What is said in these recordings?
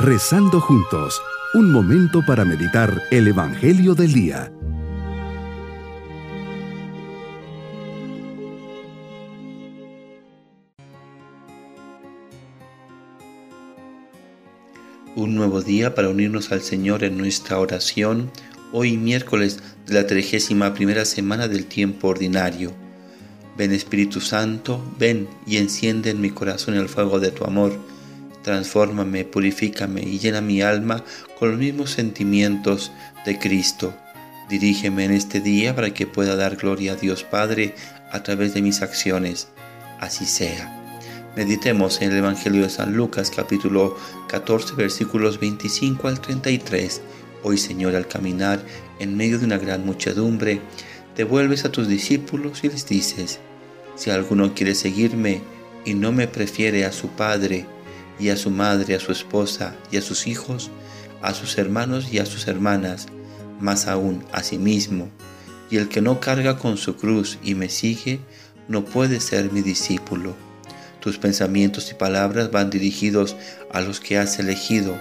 Rezando juntos, un momento para meditar el Evangelio del Día. Un nuevo día para unirnos al Señor en nuestra oración, hoy miércoles de la 31 primera semana del tiempo ordinario. Ven Espíritu Santo, ven y enciende en mi corazón el fuego de tu amor Transfórmame, purifícame y llena mi alma con los mismos sentimientos de Cristo. Dirígeme en este día para que pueda dar gloria a Dios Padre a través de mis acciones. Así sea. Meditemos en el Evangelio de San Lucas capítulo 14 versículos 25 al 33. Hoy Señor al caminar en medio de una gran muchedumbre, te vuelves a tus discípulos y les dices, si alguno quiere seguirme y no me prefiere a su Padre, y a su madre, a su esposa y a sus hijos, a sus hermanos y a sus hermanas, más aún a sí mismo. Y el que no carga con su cruz y me sigue, no puede ser mi discípulo. Tus pensamientos y palabras van dirigidos a los que has elegido.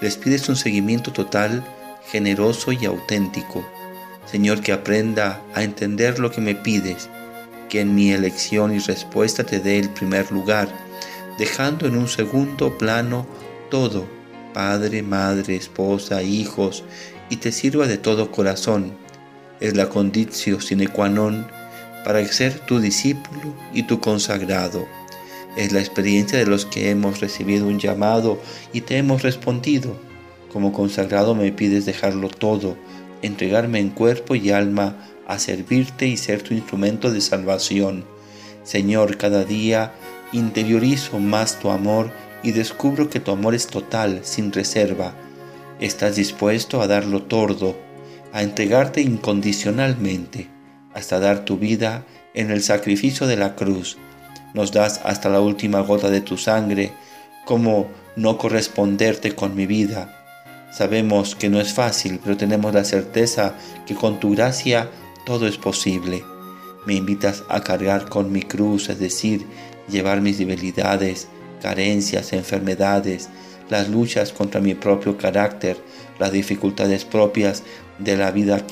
Les pides un seguimiento total, generoso y auténtico. Señor, que aprenda a entender lo que me pides, que en mi elección y respuesta te dé el primer lugar dejando en un segundo plano todo, padre, madre, esposa, hijos, y te sirva de todo corazón. Es la condicio sine qua non para ser tu discípulo y tu consagrado. Es la experiencia de los que hemos recibido un llamado y te hemos respondido. Como consagrado me pides dejarlo todo, entregarme en cuerpo y alma a servirte y ser tu instrumento de salvación. Señor, cada día interiorizo más tu amor y descubro que tu amor es total, sin reserva. Estás dispuesto a darlo todo, a entregarte incondicionalmente, hasta dar tu vida en el sacrificio de la cruz. Nos das hasta la última gota de tu sangre, como no corresponderte con mi vida. Sabemos que no es fácil, pero tenemos la certeza que con tu gracia todo es posible. Me invitas a cargar con mi cruz, es decir, llevar mis debilidades, carencias, enfermedades, las luchas contra mi propio carácter, las dificultades propias de la vida.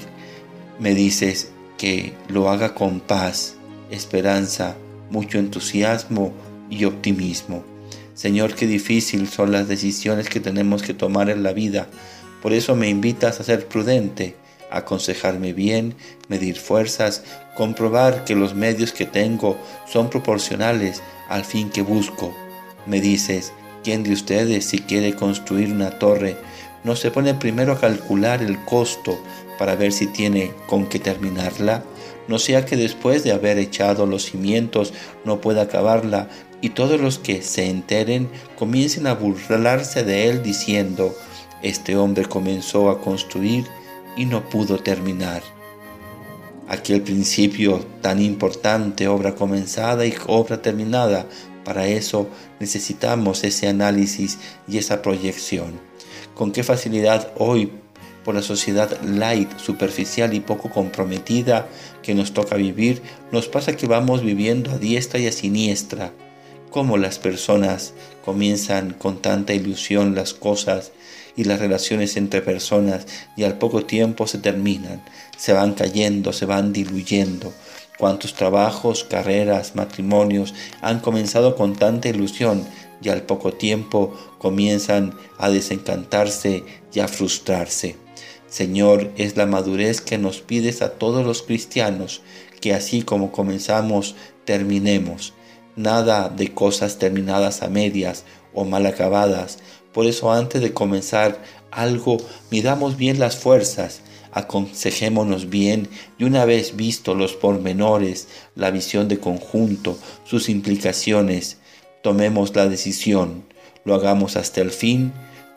Me dices que lo haga con paz, esperanza, mucho entusiasmo y optimismo. Señor, qué difícil son las decisiones que tenemos que tomar en la vida. Por eso me invitas a ser prudente, aconsejarme bien, medir fuerzas, comprobar que los medios que tengo son proporcionales al fin que busco. Me dices, ¿quién de ustedes si quiere construir una torre no se pone primero a calcular el costo para ver si tiene con qué terminarla? No sea que después de haber echado los cimientos no pueda acabarla y todos los que se enteren comiencen a burlarse de él diciendo, este hombre comenzó a construir y no pudo terminar. Aquel principio tan importante, obra comenzada y obra terminada, para eso necesitamos ese análisis y esa proyección. Con qué facilidad hoy, por la sociedad light, superficial y poco comprometida que nos toca vivir, nos pasa que vamos viviendo a diestra y a siniestra. Cómo las personas comienzan con tanta ilusión las cosas y las relaciones entre personas y al poco tiempo se terminan, se van cayendo, se van diluyendo. Cuántos trabajos, carreras, matrimonios han comenzado con tanta ilusión y al poco tiempo comienzan a desencantarse y a frustrarse. Señor, es la madurez que nos pides a todos los cristianos, que así como comenzamos, terminemos. Nada de cosas terminadas a medias o mal acabadas, por eso antes de comenzar algo, midamos bien las fuerzas, aconsejémonos bien y una vez visto los pormenores, la visión de conjunto, sus implicaciones, tomemos la decisión, lo hagamos hasta el fin,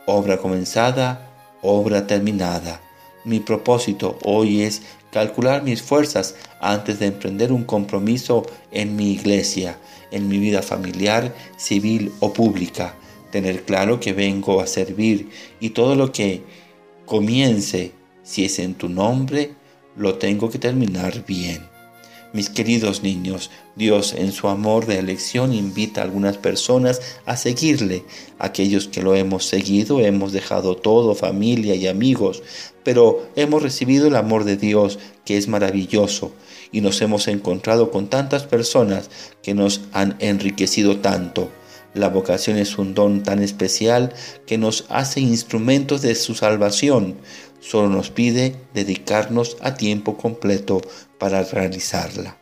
obra comenzada, obra terminada. Mi propósito hoy es calcular mis fuerzas antes de emprender un compromiso en mi iglesia, en mi vida familiar, civil o pública tener claro que vengo a servir y todo lo que comience, si es en tu nombre, lo tengo que terminar bien. Mis queridos niños, Dios en su amor de elección invita a algunas personas a seguirle. Aquellos que lo hemos seguido hemos dejado todo, familia y amigos, pero hemos recibido el amor de Dios que es maravilloso y nos hemos encontrado con tantas personas que nos han enriquecido tanto. La vocación es un don tan especial que nos hace instrumentos de su salvación. Solo nos pide dedicarnos a tiempo completo para realizarla.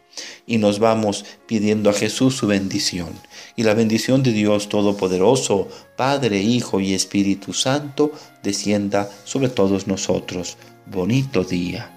Y nos vamos pidiendo a Jesús su bendición. Y la bendición de Dios Todopoderoso, Padre, Hijo y Espíritu Santo, descienda sobre todos nosotros. Bonito día.